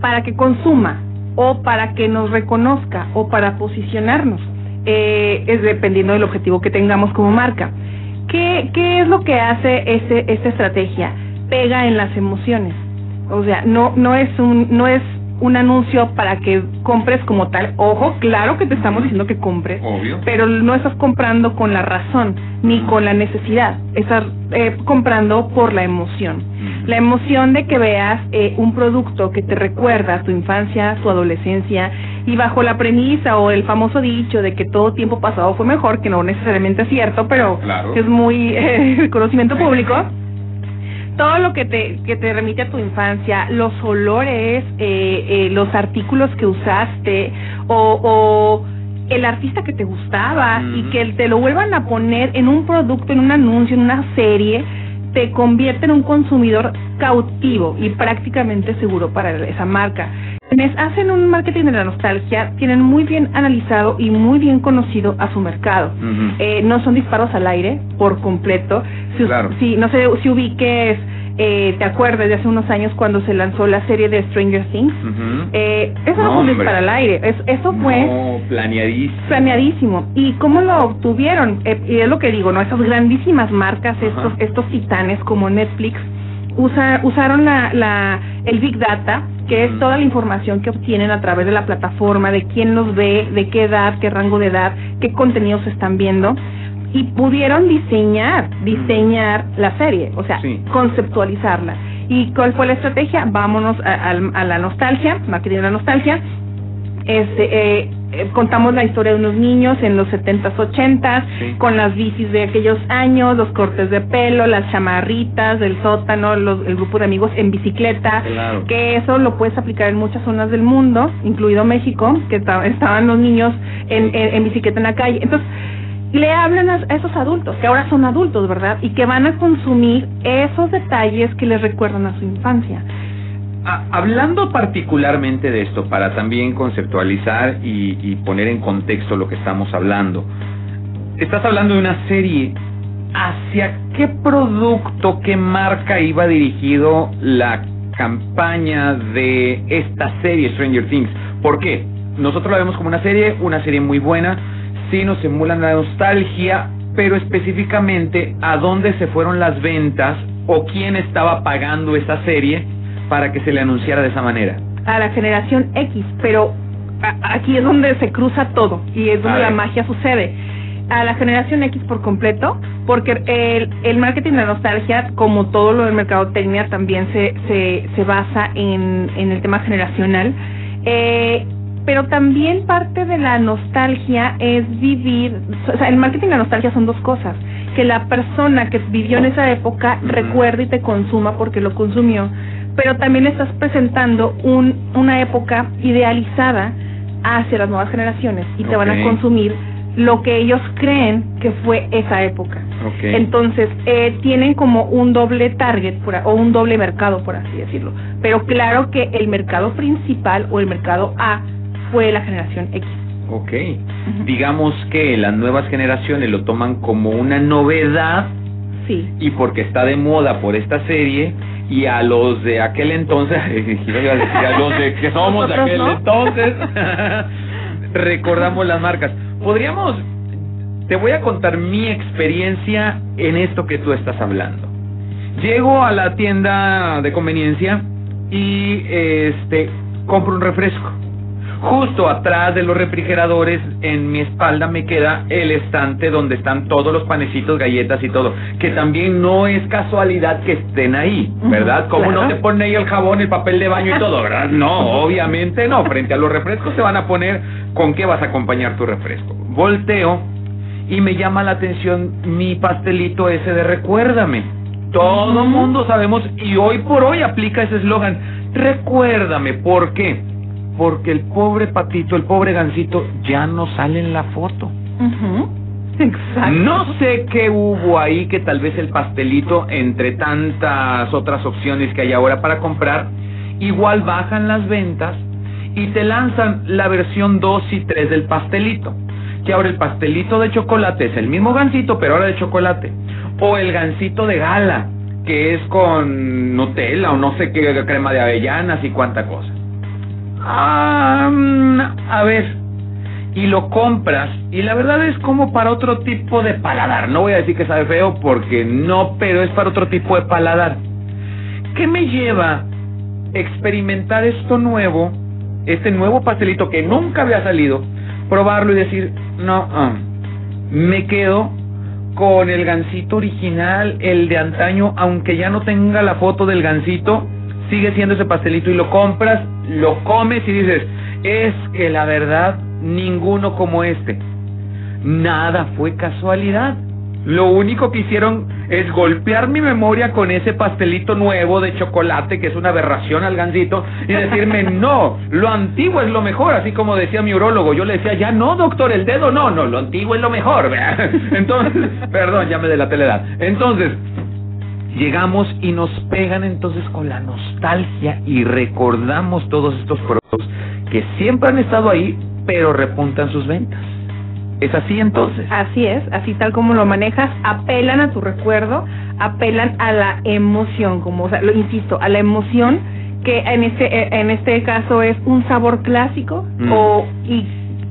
para que consuma o para que nos reconozca o para posicionarnos, eh, es dependiendo del objetivo que tengamos como marca. ¿Qué, qué es lo que hace este, esta estrategia? Pega en las emociones. O sea, no, no es un, no es un anuncio para que compres como tal. Ojo, claro que te estamos diciendo que compres, Obvio. pero no estás comprando con la razón ni con la necesidad. Estás eh, comprando por la emoción. La emoción de que veas eh, un producto que te recuerda tu infancia, tu adolescencia, y bajo la premisa o el famoso dicho de que todo tiempo pasado fue mejor, que no necesariamente es cierto, pero Claro. es muy eh, conocimiento público. Todo lo que te, que te remite a tu infancia, los olores, eh, eh, los artículos que usaste o, o el artista que te gustaba y que te lo vuelvan a poner en un producto, en un anuncio, en una serie, te convierte en un consumidor cautivo y prácticamente seguro para esa marca. Quienes hacen un marketing de la nostalgia tienen muy bien analizado y muy bien conocido a su mercado. Eh, no son disparos al aire por completo. Si, Claro. si no sé si ubiques, eh, te acuerdas de hace unos años cuando se lanzó la serie de Stranger Things. Eh, eso no, fue un disparo al aire. Es- eso fue No, planeadísimo. planeadísimo. ¿Y cómo lo obtuvieron? Eh, y es lo que digo, ¿no? Esas grandísimas marcas, estos, estos titanes como Netflix, usa- usaron la, la, el Big Data, que es Ujú. toda la información que obtienen a través de la plataforma, de quién los ve, de qué edad, qué rango de edad, qué contenidos están viendo. Y pudieron diseñar, diseñar la serie, o sea, Sí. conceptualizarla. ¿Y cuál fue la estrategia? Vámonos a, al- a la nostalgia, la nostalgia, este, eh, eh, contamos la historia de unos niños en los 70s, 80s, Sí. con las bicis de aquellos años, los cortes de pelo, las chamarritas del sótano, los- el grupo de amigos en bicicleta, Claro. que eso lo puedes aplicar en muchas zonas del mundo, incluido México, que esta- estaban los niños en, en- en bicicleta en la calle. Entonces, le hablan a esos adultos, que ahora son adultos, ¿verdad? Y que van a consumir esos detalles que les recuerdan a su infancia. Ah, hablando particularmente de esto, para también conceptualizar y, poner en contexto lo que estamos hablando, estás hablando de una serie. ¿Hacia qué producto, qué marca iba dirigido la campaña de esta serie Stranger Things? ¿Por qué? Nosotros la vemos como una serie, una serie muy buena, sí nos emulan la nostalgia, pero específicamente a dónde se fueron las ventas o quién estaba pagando esa serie para que se le anunciara de esa manera. a la generación X, pero aquí es donde se cruza todo y es donde la magia sucede. A la generación X por completo, porque el, el marketing de la nostalgia, como todo lo del mercadotecnia, también se, se, se basa en, en el tema generacional. Eh, pero también parte de la nostalgia es vivir, o sea, el marketing y la nostalgia son dos cosas, que la persona que vivió en esa época recuerde y te consuma porque lo consumió, pero también estás presentando un, una época idealizada hacia las nuevas generaciones y te van a consumir lo que ellos creen que fue esa época. Entonces, eh, tienen como un doble target por o un doble mercado, por así decirlo. Pero claro que el mercado principal o el mercado A fue la generación X. Ok. Digamos que las nuevas generaciones lo toman como una novedad Sí. y porque está de moda por esta serie y a los de aquel entonces, a los de que somos de aquel no. entonces, recordamos las marcas. Podríamos, te voy a contar mi experiencia en esto que tú estás hablando. Llego a la tienda de conveniencia y este compro un refresco. Justo atrás de los refrigeradores, en mi espalda me queda el estante donde están todos los panecitos, galletas y todo. Que también no es casualidad que estén ahí, ¿verdad? Como claro. no te ponen ahí el jabón, el papel de baño y todo, ¿verdad? No, obviamente no. Frente a los refrescos te van a poner con qué vas a acompañar tu refresco. Volteo y me llama la atención mi pastelito ese de recuérdame. Todo mundo sabemos y hoy por hoy aplica ese eslogan. Recuérdame, ¿por qué? Porque el pobre patito, el pobre gancito ya no sale en la foto. Exacto. No sé qué hubo ahí que tal vez el pastelito, entre tantas otras opciones que hay ahora para comprar, igual bajan las ventas y te lanzan la versión 2 y 3 del pastelito. Que ahora el pastelito de chocolate es el mismo gansito, pero ahora de chocolate. O el gansito de gala, que es con Nutella o no sé qué crema de avellanas y cuánta cosa. A ver, y lo compras y la verdad es como para otro tipo de paladar. No voy a decir que sabe feo porque no, pero es para otro tipo de paladar. ¿Qué me lleva experimentar esto nuevo, este nuevo pastelito que nunca había salido, probarlo y decir, no, ah, me quedo con el gansito original, el de antaño, aunque ya no tenga la foto del gansito, sigue siendo ese pastelito y lo compras, lo comes y dices, es que la verdad, ninguno como este. Nada fue casualidad. Lo único que hicieron es golpear mi memoria con ese pastelito nuevo de chocolate que es una aberración al gansito y decirme, no, lo antiguo es lo mejor, así como decía mi urólogo. Yo le decía, ya no, doctor, el dedo no, no, lo antiguo es lo mejor. Entonces, perdón, ya me delaté la edad. Entonces, llegamos y nos pegan entonces con la nostalgia y recordamos todos estos productos que siempre han estado ahí, pero repuntan sus ventas. ¿Es así entonces? Así es, así tal como lo manejas, apelan a tu recuerdo, apelan a la emoción, como, o sea, lo insisto, a la emoción que en este en este caso es un sabor clásico Mm. o y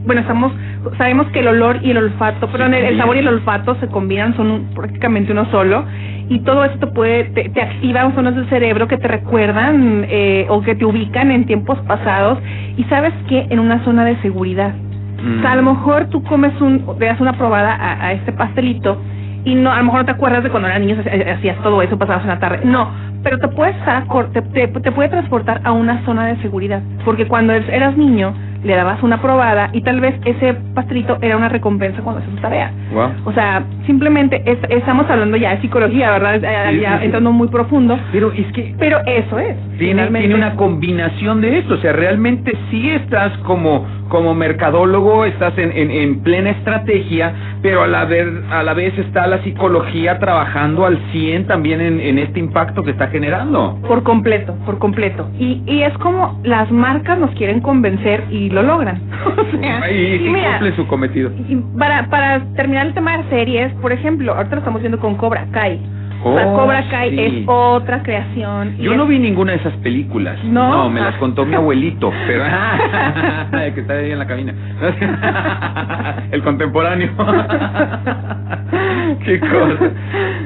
bueno estamos sabemos que el olor y el olfato perdón el, el sabor y el olfato se combinan son un- prácticamente uno solo y todo esto puede te, te activa zonas del cerebro que te recuerdan eh, o que te ubican en tiempos pasados y sabes que en una zona de seguridad Mm. o sea, a lo mejor tú comes un, te das una probada a, a este pastelito y no, a lo mejor no te acuerdas de cuando eras niño ha- hacías todo eso, pasabas en la tarde. No, pero te puedes te, te, te puede transportar a una zona de seguridad, porque cuando eras niño le dabas una probada y tal vez ese pastelito era una recompensa cuando hacías tu tarea. Wow. O sea, simplemente es- estamos hablando ya de psicología, ¿verdad? Ya, Sí, ya sí, sí. entrando muy profundo, Pero es que pero eso es. tiene, tiene una combinación de esto, o sea, realmente sí estás como, como mercadólogo, estás en, en, en plena estrategia, pero a la, ver, a la vez está la psicología trabajando al 100 también en, en este impacto que está generando. Por completo, por completo. Y, y es como las marcas nos quieren convencer y lo logran. O sea, y mira, cumple su cometido. y para, para terminar el tema de series, por ejemplo, ahorita lo estamos viendo con Cobra Kai. O sea, Oh, Cobra Kai sí. es otra creación. Yo es- no vi ninguna de esas películas. ¿No? me las contó mi abuelito, pero el que está ahí en la cabina. El contemporáneo. Qué cosa.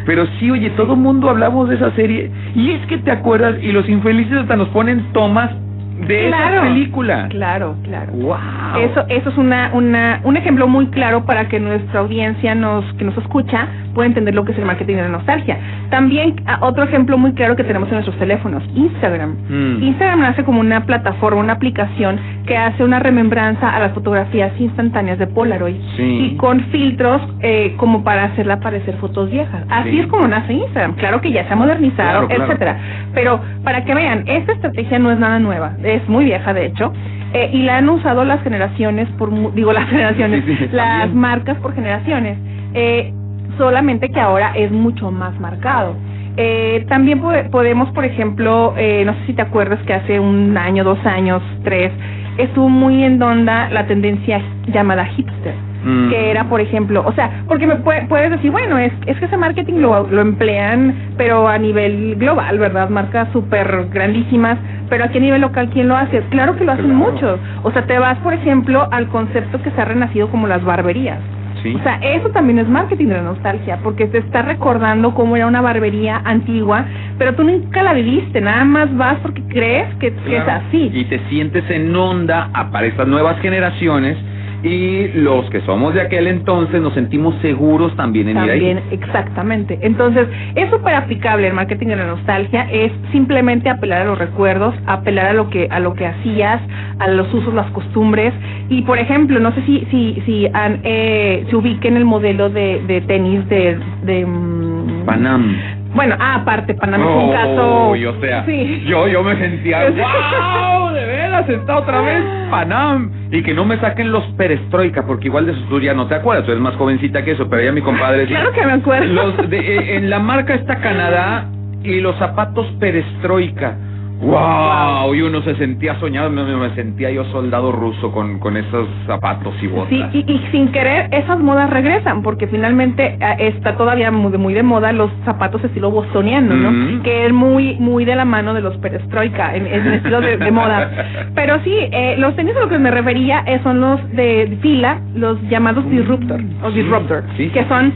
Pero sí, oye, todo mundo hablamos de esa serie y es que te acuerdas y los infelices hasta nos ponen tomas de Claro. esa película. Claro, claro. Wow. Eso, eso es una, una, un ejemplo muy claro para que nuestra audiencia nos, que nos escucha pueda entender lo que es el marketing de la nostalgia. También ah, otro ejemplo muy claro que tenemos en nuestros teléfonos, Instagram. Mm. Instagram nace como una plataforma, una aplicación que hace una remembranza a las fotografías instantáneas de Polaroid Sí. y con filtros eh, como para hacerla parecer fotos viejas. Así Sí. es como nace Instagram. Claro que ya se ha modernizado, Claro, claro. etcétera. Pero para que vean, esta estrategia no es nada nueva, es muy vieja de hecho. eh, y la han usado las generaciones por digo las generaciones Sí, sí, las también. marcas por generaciones eh, solamente que ahora es mucho más marcado eh, también pode- podemos por ejemplo eh, no sé si te acuerdas que hace un año dos años tres estuvo muy en onda la tendencia llamada hipster Mm. que era, por ejemplo, o sea, porque me pue- puedes decir, bueno, es, es que ese marketing lo, lo emplean, pero a nivel global, ¿verdad? Marcas súper grandísimas, pero aquí a nivel local, ¿quién lo hace? Claro que lo hacen Claro. muchos. O sea, te vas, por ejemplo, al concepto que se ha renacido como las barberías. Sí. O sea, eso también es marketing de la nostalgia, porque te está recordando cómo era una barbería antigua, pero tú nunca la viviste, nada más vas porque crees que, que es así. Y te sientes en onda para estas nuevas generaciones y los que somos de aquel entonces nos sentimos seguros también en También, ir ahí. exactamente. Entonces, es súper aplicable el marketing de la nostalgia, es simplemente apelar a los recuerdos, apelar a lo que a lo que hacías, a los usos, las costumbres. Y, por ejemplo, no sé si si si han, eh, se ubiquen el modelo de, de tenis de... de mm, Panam. Bueno, ah, aparte, Panamá es un Oh, caso... y o sea, Sí. yo, yo me sentía, wow, de está otra vez Panam. Y que no me saquen los perestroika, porque igual de eso tú ya no te acuerdas, tú eres más jovencita que eso, pero ya mi compadre... Claro que me acuerdo. Los de, eh, en la marca está Canadá y los zapatos perestroika. Wow, y uno se sentía soñado, me, sentía yo soldado ruso con, con esos zapatos y botas. Sí, y, y sin querer esas modas regresan, porque finalmente eh, está todavía muy de, muy de moda los zapatos estilo bostoniano, ¿no? Ujú. Que es muy muy de la mano de los perestroika, en, estilo de, de moda. Pero sí, eh, los tenis a los que me refería eh, son los de fila, los llamados disruptor, o disruptor, sí. que son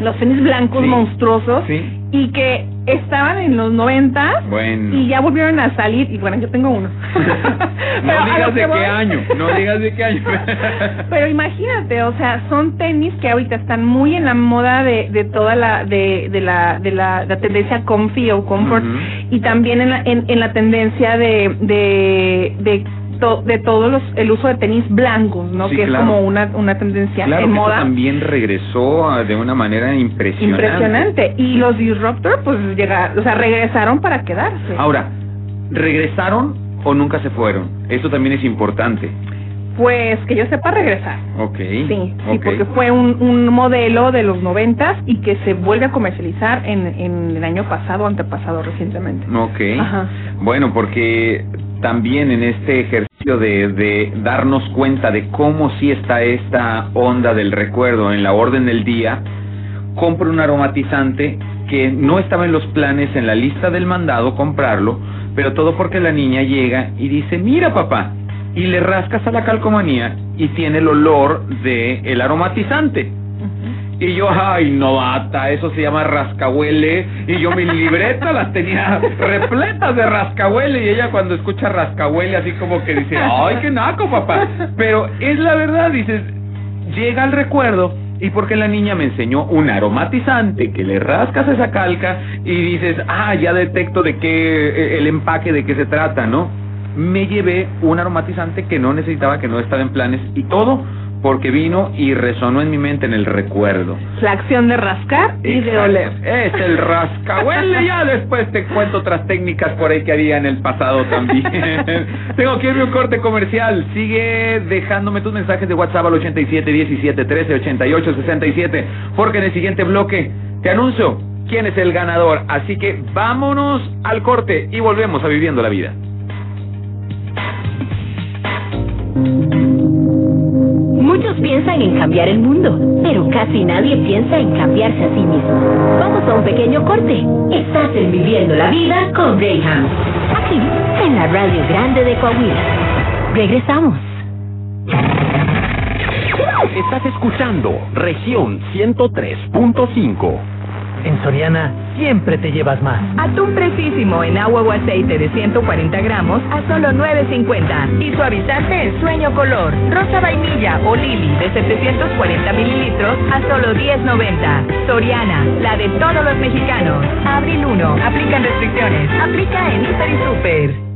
los tenis blancos Sí. monstruosos y que estaban en los 90 Bueno. y ya volvieron a salir, y bueno, yo tengo uno. No digas de voy- qué año, no digas de qué año. pero imagínate, o sea, son tenis que ahorita están muy en la moda de, de toda la de, de la de la, la tendencia comfy o comfort y también en la, en, en la tendencia de de de, to- de todos los el uso de tenis blancos, ¿no? Sí, que claro. es como una una tendencia Claro en que eso moda también regresó ah, de una manera impresionante. impresionante y los disruptor pues llegaron, o sea, regresaron para quedarse. Ahora, ¿regresaron o nunca se fueron? Esto también es importante. Pues que yo sepa regresar. Ok. Sí, sí, porque fue un, un modelo de los noventas y que se vuelve a comercializar en, en el año pasado antepasado recientemente. Ok. Ajá. Bueno, porque también en este ejercicio de, de darnos cuenta de cómo sí está esta onda del recuerdo en la orden del día, compro un aromatizante que no estaba en los planes, en la lista del mandado comprarlo, pero todo porque la niña llega y dice, mira papá, y le rascas a la calcomanía y tiene el olor de el aromatizante. Y yo, ay, novata, eso se llama rascahuele. Y yo mi libreta las tenía repletas de rascahuele. Y ella cuando escucha rascahuele así como que dice, ay, qué naco, papá. Pero es la verdad, dices, llega el recuerdo. Y porque la niña me enseñó un aromatizante que le rascas esa calca y dices, ah, ya detecto de qué, eh, el empaque de qué se trata, ¿no? Me llevé un aromatizante que no necesitaba, que no estaba en planes y todo porque vino y resonó en mi mente en el recuerdo. La acción de rascar y de oler. Es el rascahuele. Ya después te cuento otras técnicas por ahí que había en el pasado también. Tengo que irme un corte comercial. Sigue dejándome tus mensajes de WhatsApp al 87 17 13 88 67. Porque en el siguiente bloque te anuncio quién es el ganador. Así que vámonos al corte y volvemos a Viviendo la Vida. Muchos piensan en cambiar el mundo, pero casi nadie piensa en cambiarse a sí mismo. Vamos a un pequeño corte. Estás en Viviendo la Vida con Graham. Aquí, en la Radio Grande de Coahuila. Regresamos. Estás escuchando región 103.5. En Soriana siempre te llevas más. Atún fresísimo en agua o aceite de 140 gramos a solo 9.50. Y suavizante en sueño color, rosa vainilla o lili de 740 mililitros a solo 10.90. Soriana, la de todos los mexicanos. Abril 1, aplican restricciones. Aplica en Hiper y Super.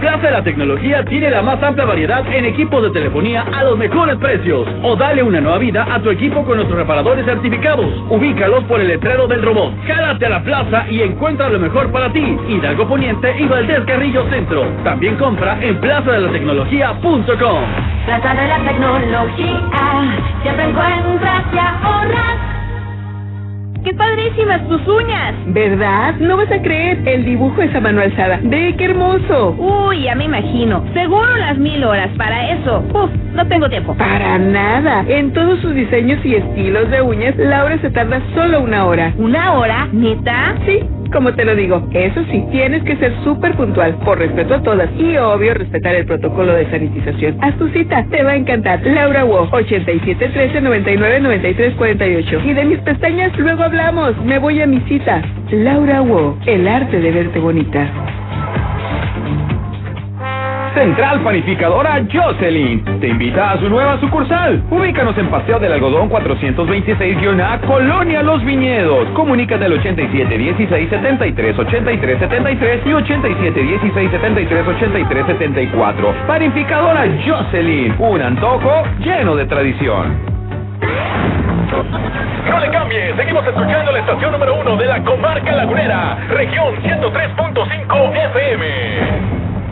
Plaza de la Tecnología tiene la más amplia variedad en equipos de telefonía a los mejores precios. O dale una nueva vida a tu equipo con nuestros reparadores certificados. Ubícalos por el letrero del robot. Jálate a la plaza y encuentra lo mejor para ti. Hidalgo Poniente y Valdés Carrillo Centro. También compra en plazadelatecnología.com. Plaza de la Tecnología, siempre encuentras y ahorras. ¡Qué padrísimas tus uñas! ¿Verdad? No vas a creer, el dibujo es a mano alzada. ¡Ve qué hermoso! Uy, ya me imagino. Seguro las mil horas para eso. Uf, no tengo tiempo. Para nada. En todos sus diseños y estilos de uñas, Laura se tarda solo una hora. ¿Una hora? ¿Neta? Sí, como te lo digo. Eso sí, tienes que ser súper puntual, por respeto a todas. Y obvio, respetar el protocolo de sanitización. Haz tu cita, te va a encantar. Laura Wo, 8713 99 93 48. Y de mis pestañas luego hablamos. Me voy a mi cita. Laura Wo, el arte de verte bonita. Central Panificadora Jocelyn te invita a su nueva sucursal. Ubícanos en Paseo del Algodón 426-A, Colonia Los Viñedos. Comunícate al 87 16 73 83 73 y 87 16 73 83 74. Panificadora Jocelyn, un antojo lleno de tradición. No le cambie, seguimos escuchando la estación número uno de la comarca lagunera, región 103.5 FM.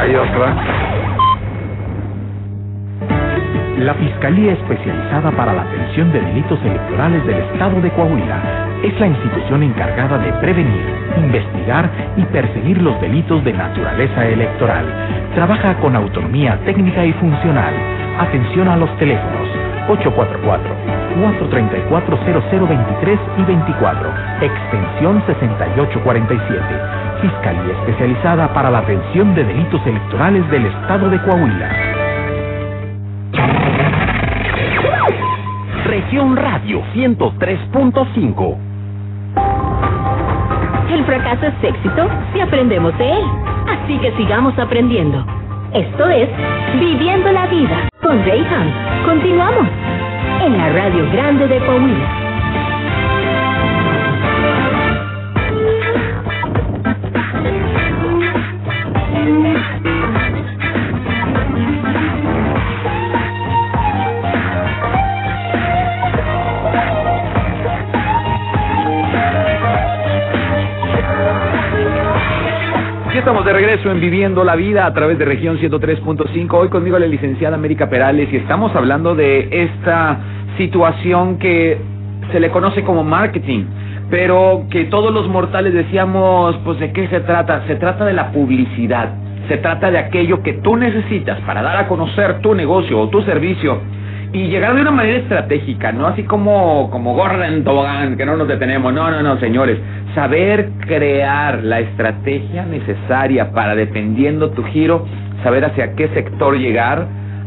Hay otra. La Fiscalía Especializada para la Atención de Delitos Electorales del Estado de Coahuila es la institución encargada de prevenir, investigar y perseguir los delitos de naturaleza electoral. Trabaja con autonomía técnica y funcional. Atención a los teléfonos 844-434-0023 y 24, extensión 6847. Fiscalía Especializada para la Atención de Delitos Electorales del Estado de Coahuila. Región Radio 103.5. El fracaso es éxito si aprendemos de él. Así que sigamos aprendiendo. Esto es Viviendo la Vida con Ray Hunt. Continuamos en la Radio Grande de Coahuila. Estamos de regreso en Viviendo la Vida a través de región 103.5. Hoy conmigo la licenciada América Perales y estamos hablando de esta situación que se le conoce como marketing, pero que todos los mortales decíamos, pues de qué se trata? Se trata de la publicidad. Se trata de aquello que tú necesitas para dar a conocer tu negocio o tu servicio y llegar de una manera estratégica, no así como como Gordon Tobogán, que no nos detenemos. No, no, no, señores. Saber crear la estrategia necesaria para dependiendo tu giro, saber hacia qué sector llegar,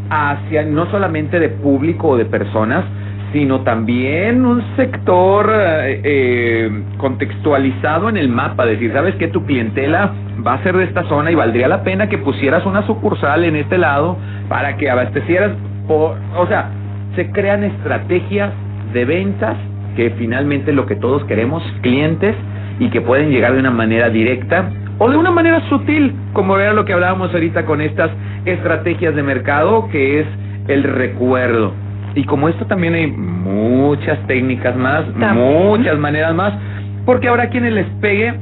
hacia no solamente de público o de personas, sino también un sector eh, eh, contextualizado en el mapa, decir, sabes que tu clientela va a ser de esta zona y valdría la pena que pusieras una sucursal en este lado para que abastecieras, por, o sea, se crean estrategias de ventas que finalmente lo que todos queremos, clientes, y que pueden llegar de una manera directa o de una manera sutil, como era lo que hablábamos ahorita con estas estrategias de mercado, que es el recuerdo. Y como esto también hay muchas técnicas más, muchas maneras más, porque ahora quienes les pegue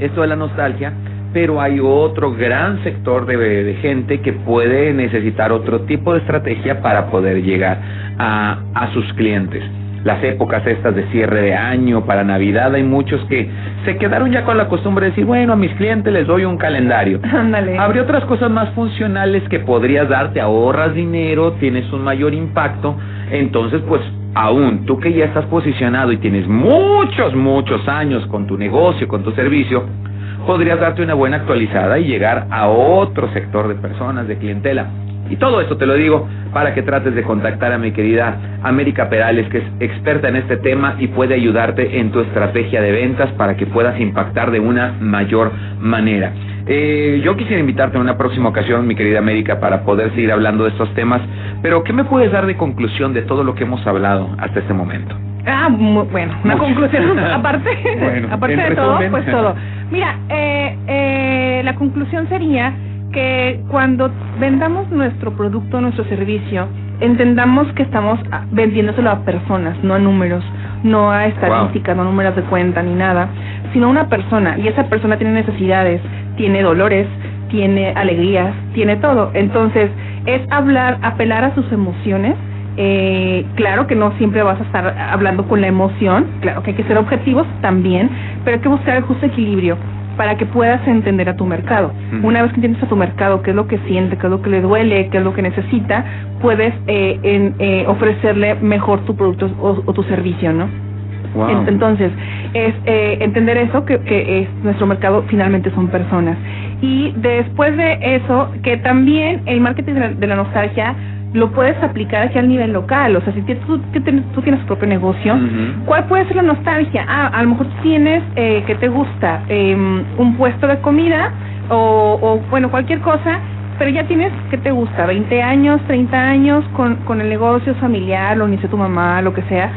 esto de la nostalgia, pero hay otro gran sector de, de, gente que puede necesitar otro tipo de estrategia para poder llegar a, a sus clientes. Las épocas estas de cierre de año, para Navidad, hay muchos que se quedaron ya con la costumbre de decir, bueno, a mis clientes les doy un calendario. Ándale. Habría otras cosas más funcionales que podrías darte, ahorras dinero, tienes un mayor impacto, entonces pues aún tú que ya estás posicionado y tienes muchos, muchos años con tu negocio, con tu servicio, podrías darte una buena actualizada y llegar a otro sector de personas, de clientela. Y todo esto te lo digo para que trates de contactar a mi querida América Perales, que es experta en este tema y puede ayudarte en tu estrategia de ventas para que puedas impactar de una mayor manera. Eh, yo quisiera invitarte en una próxima ocasión, mi querida América, para poder seguir hablando de estos temas, pero ¿qué me puedes dar de conclusión de todo lo que hemos hablado hasta este momento? Ah, bueno, una Mucho. conclusión, aparte, Bueno, aparte de todo, pues todo. Mira, eh, eh, la conclusión sería que cuando vendamos nuestro producto, nuestro servicio, entendamos que estamos ah, vendiéndoselo a personas, no a números, no a estadísticas, no a números de cuenta ni nada, sino a una persona. Y esa persona tiene necesidades, tiene dolores, tiene alegrías, tiene todo. Entonces, es hablar, apelar a sus emociones. Eh, claro que no siempre vas a estar hablando con la emoción, claro que hay que ser objetivos también, pero hay que buscar el justo equilibrio para que puedas entender a tu mercado. Una vez que entiendes a tu mercado, qué es lo que siente, qué es lo que le duele, qué es lo que necesita, puedes eh, en- eh, ofrecerle mejor tu producto o, o tu servicio, ¿no? Wow. Entonces, es eh, entender eso, que, que es nuestro mercado finalmente son personas. Y después de eso, que también el marketing de la, de la nostalgia lo puedes aplicar hacia el nivel local. O sea, si tienes- tú, tú tienes, tu propio negocio. ¿cuál puede ser la nostalgia? Ah, a lo mejor tienes, eh, que te gusta? Em, un puesto de comida o, o, bueno, cualquier cosa, pero ya tienes, ¿qué te gusta? 20 años, 30 años con, con el negocio familiar, lo inició tu mamá, lo que sea.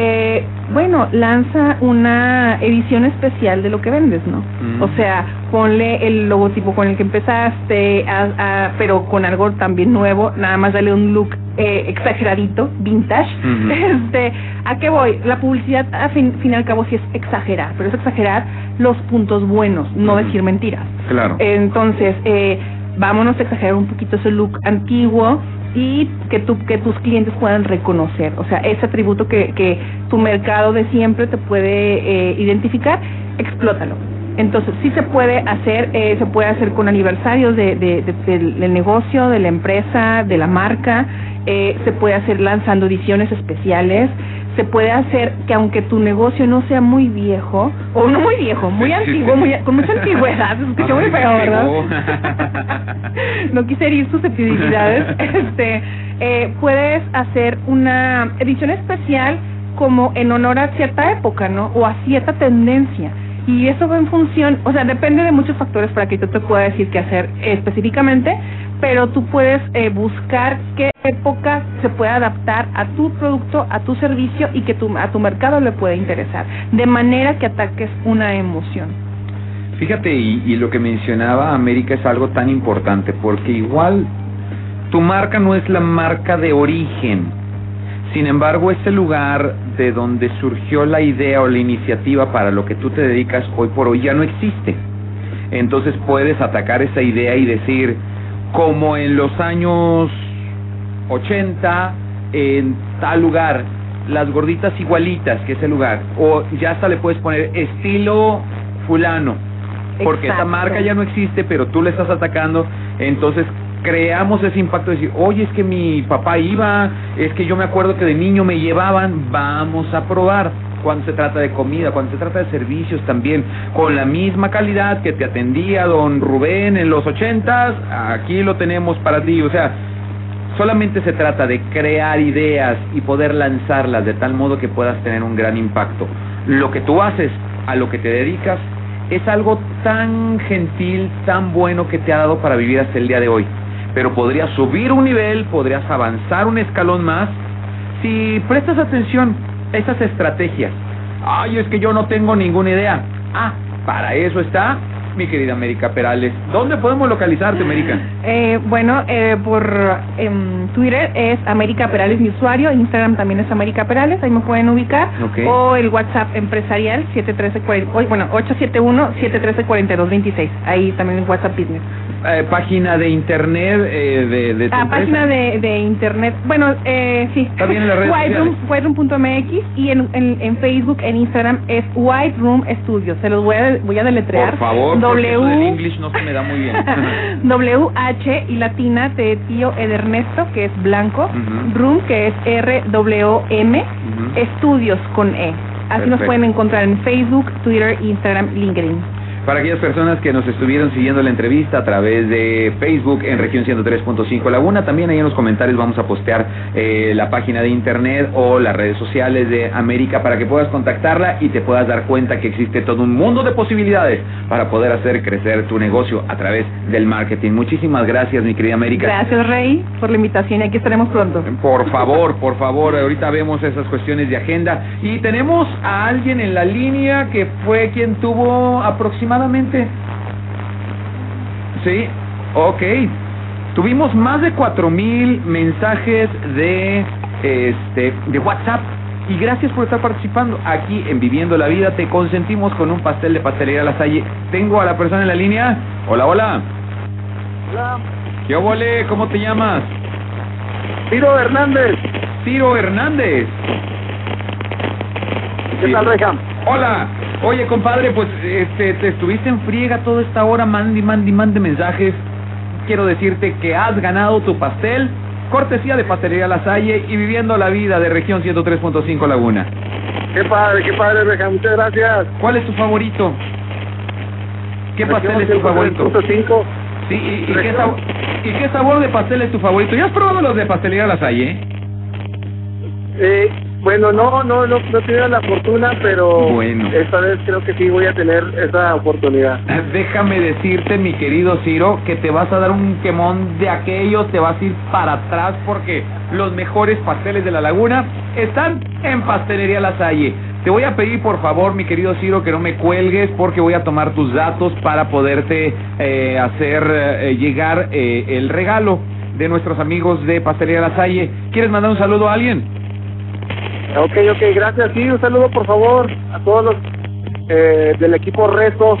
Eh, bueno, lanza una edición especial de lo que vendes, ¿no? Mm. O sea, ponle el logotipo con el que empezaste, a- a- pero con algo también nuevo, nada más dale un look eh, exageradito, vintage. Este, ¿a qué voy? La publicidad, a fin, fin y al cabo, sí es exagerar, pero es exagerar los puntos buenos, no decir mentiras. Claro. Entonces, eh, vámonos a exagerar un poquito ese look antiguo y que, tu, que tus clientes puedan reconocer. O sea, ese atributo que, que tu mercado de siempre te puede eh, identificar, explótalo. Entonces, sí se puede hacer, eh, se puede hacer con aniversarios de, de- de- del, del negocio, de la empresa, de la marca, eh, se puede hacer lanzando ediciones especiales, se puede hacer que aunque tu negocio no sea muy viejo, o no muy viejo, muy antiguo, muy, con mucha antigüedad, muy feo, ¿verdad? no quise herir susceptibilidades, este, eh, puedes hacer una edición especial como en honor a cierta época, ¿no? O a cierta tendencia. Y eso va en función, o sea, depende de muchos factores para que yo te pueda decir qué hacer específicamente, pero tú puedes eh, buscar qué época se puede adaptar a tu producto, a tu servicio y que tu, a tu mercado le puede interesar, de manera que ataques una emoción. Fíjate, y, y lo que mencionaba América es algo tan importante, porque igual tu marca no es la marca de origen, sin embargo, ese lugar de donde surgió la idea o la iniciativa para lo que tú te dedicas hoy por hoy ya no existe. Entonces puedes atacar esa idea y decir, como en los años 80, en tal lugar, las gorditas igualitas que ese lugar, o ya hasta le puedes poner estilo fulano, porque esa marca ya no existe, pero tú le estás atacando, entonces creamos ese impacto de decir, oye, es que mi papá iba, es que yo me acuerdo que de niño me llevaban, vamos a probar. Cuando se trata de comida, cuando se trata de servicios también, con la misma calidad que te atendía don Rubén en los ochentas, aquí lo tenemos para ti. O sea, solamente se trata de crear ideas y poder lanzarlas de tal modo que puedas tener un gran impacto. Lo que tú haces, a lo que te dedicas, es algo tan gentil, tan bueno que te ha dado para vivir hasta el día de hoy. Pero podrías subir un nivel, podrías avanzar un escalón más si prestas atención esas estrategias. Ay, es que yo no tengo ninguna idea. Ah, para eso está mi querida América Perales. ¿Dónde podemos localizarte, América? Eh, bueno, eh, por em, Twitter es América Perales mi usuario, Instagram también es América Perales, ahí me pueden ubicar. O el WhatsApp empresarial 713 40 oye, bueno, 871-713-4226, ahí también el WhatsApp Business. Eh, página de internet eh, de, de tu Ah, página de, de internet, bueno, eh, sí. Bien en las redes Whiteroom, whiteroom.mx y en, en, en Facebook, en Instagram es White Room Studios. Se los voy a, voy a deletrear. Por favor, porque W English no se me da muy bien. W H y latina de tío Edernesto, que es blanco. Room, que es R W M. Estudios con E. Así nos pueden encontrar en Facebook, Twitter, Instagram, LinkedIn. Para aquellas personas que nos estuvieron siguiendo la entrevista a través de Facebook en región 103.5 Laguna, también ahí en los comentarios vamos a postear eh, la página de internet o las redes sociales de América para que puedas contactarla y te puedas dar cuenta que existe todo un mundo de posibilidades para poder hacer crecer tu negocio a través del marketing. Muchísimas gracias, mi querida América. Gracias, Rey, por la invitación y aquí estaremos pronto. Por favor, por favor, ahorita vemos esas cuestiones de agenda. Y tenemos a alguien en la línea que fue quien tuvo aproximadamente... Sí, ok. Tuvimos más de cuatro mil mensajes de, este, de WhatsApp. Y gracias por estar participando aquí en Viviendo la Vida. Te consentimos con un pastel de pastelería La Salle. Tengo a la persona en la línea. Hola, hola. Hola, ¿Qué obole? ¿Cómo te llamas? Ciro Hernández. Ciro Hernández. ¿Qué Sí. tal, Rejam? Hola. Oye, compadre, pues este, te estuviste en friega toda esta hora, mande, mande, mande mensajes. Quiero decirte que has ganado tu pastel, cortesía de Pastelería La Salle y viviendo la vida de región 103.5 Laguna. Qué padre, qué padre. Muchas gracias. ¿Cuál es tu favorito? ¿Qué pastel es tu favorito? 5. Sí, y, y qué sabor, ¿y qué sabor de pastel es tu favorito? ¿Ya has probado los de Pastelería La Salle? Eh, bueno, no, no, no, no tenido la fortuna, pero Bueno. esta vez creo que sí voy a tener esa oportunidad. Déjame decirte, mi querido Ciro, que te vas a dar un quemón de aquellos, te vas a ir para atrás porque los mejores pasteles de la laguna están en Pastelería La Salle. Te voy a pedir, por favor, mi querido Ciro, que no me cuelgues porque voy a tomar tus datos para poderte eh, hacer eh, llegar eh, el regalo de nuestros amigos de Pastelería La Salle. ¿Quieres mandar un saludo a alguien? Ok, ok, gracias. Sí, un saludo, por favor, a todos los eh, del equipo Rezo,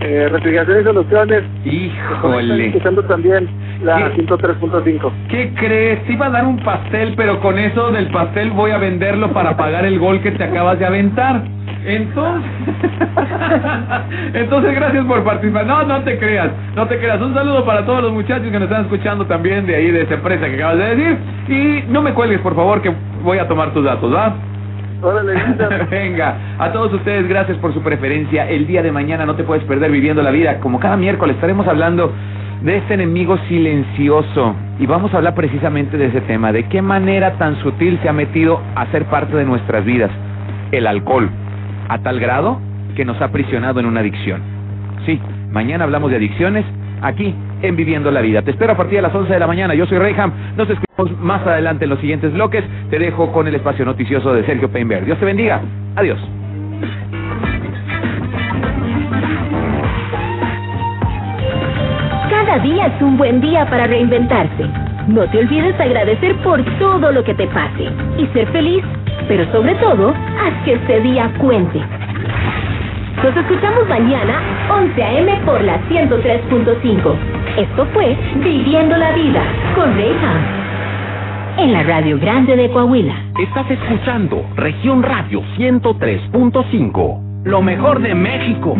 eh, Refrigeración y Soluciones. Híjole. escuchando también la ¿Qué? 103.5. ¿Qué crees? Iba a dar un pastel, pero con eso del pastel voy a venderlo para pagar el gol que te acabas de aventar. Entonces, entonces gracias por participar. No, no te creas, no te creas. Un saludo para todos los muchachos que nos están escuchando también de ahí, de esa empresa que acabas de decir. Y no me cuelgues, por favor, que voy a tomar tus datos, ¿va? Venga, a todos ustedes gracias por su preferencia. El día de mañana no te puedes perder viviendo la vida. Como cada miércoles estaremos hablando de este enemigo silencioso y vamos a hablar precisamente de ese tema, de qué manera tan sutil se ha metido a ser parte de nuestras vidas el alcohol, a tal grado que nos ha aprisionado en una adicción. Sí, mañana hablamos de adicciones aquí en Viviendo la Vida. Te espero a partir de las 11 de la mañana. Yo soy Reyham. Nos escuchamos más adelante en los siguientes bloques. Te dejo con el espacio noticioso de Sergio Peinberg. Dios te bendiga. Adiós. Cada día es un buen día para reinventarse. No te olvides agradecer por todo lo que te pase y ser feliz, pero sobre todo, haz que este día cuente. Nos escuchamos mañana, 11 a.m. por la 103.5. Esto fue Viviendo la Vida con Reyham. En la Radio Grande de Coahuila. Estás escuchando Región Radio 103.5. Lo mejor de México.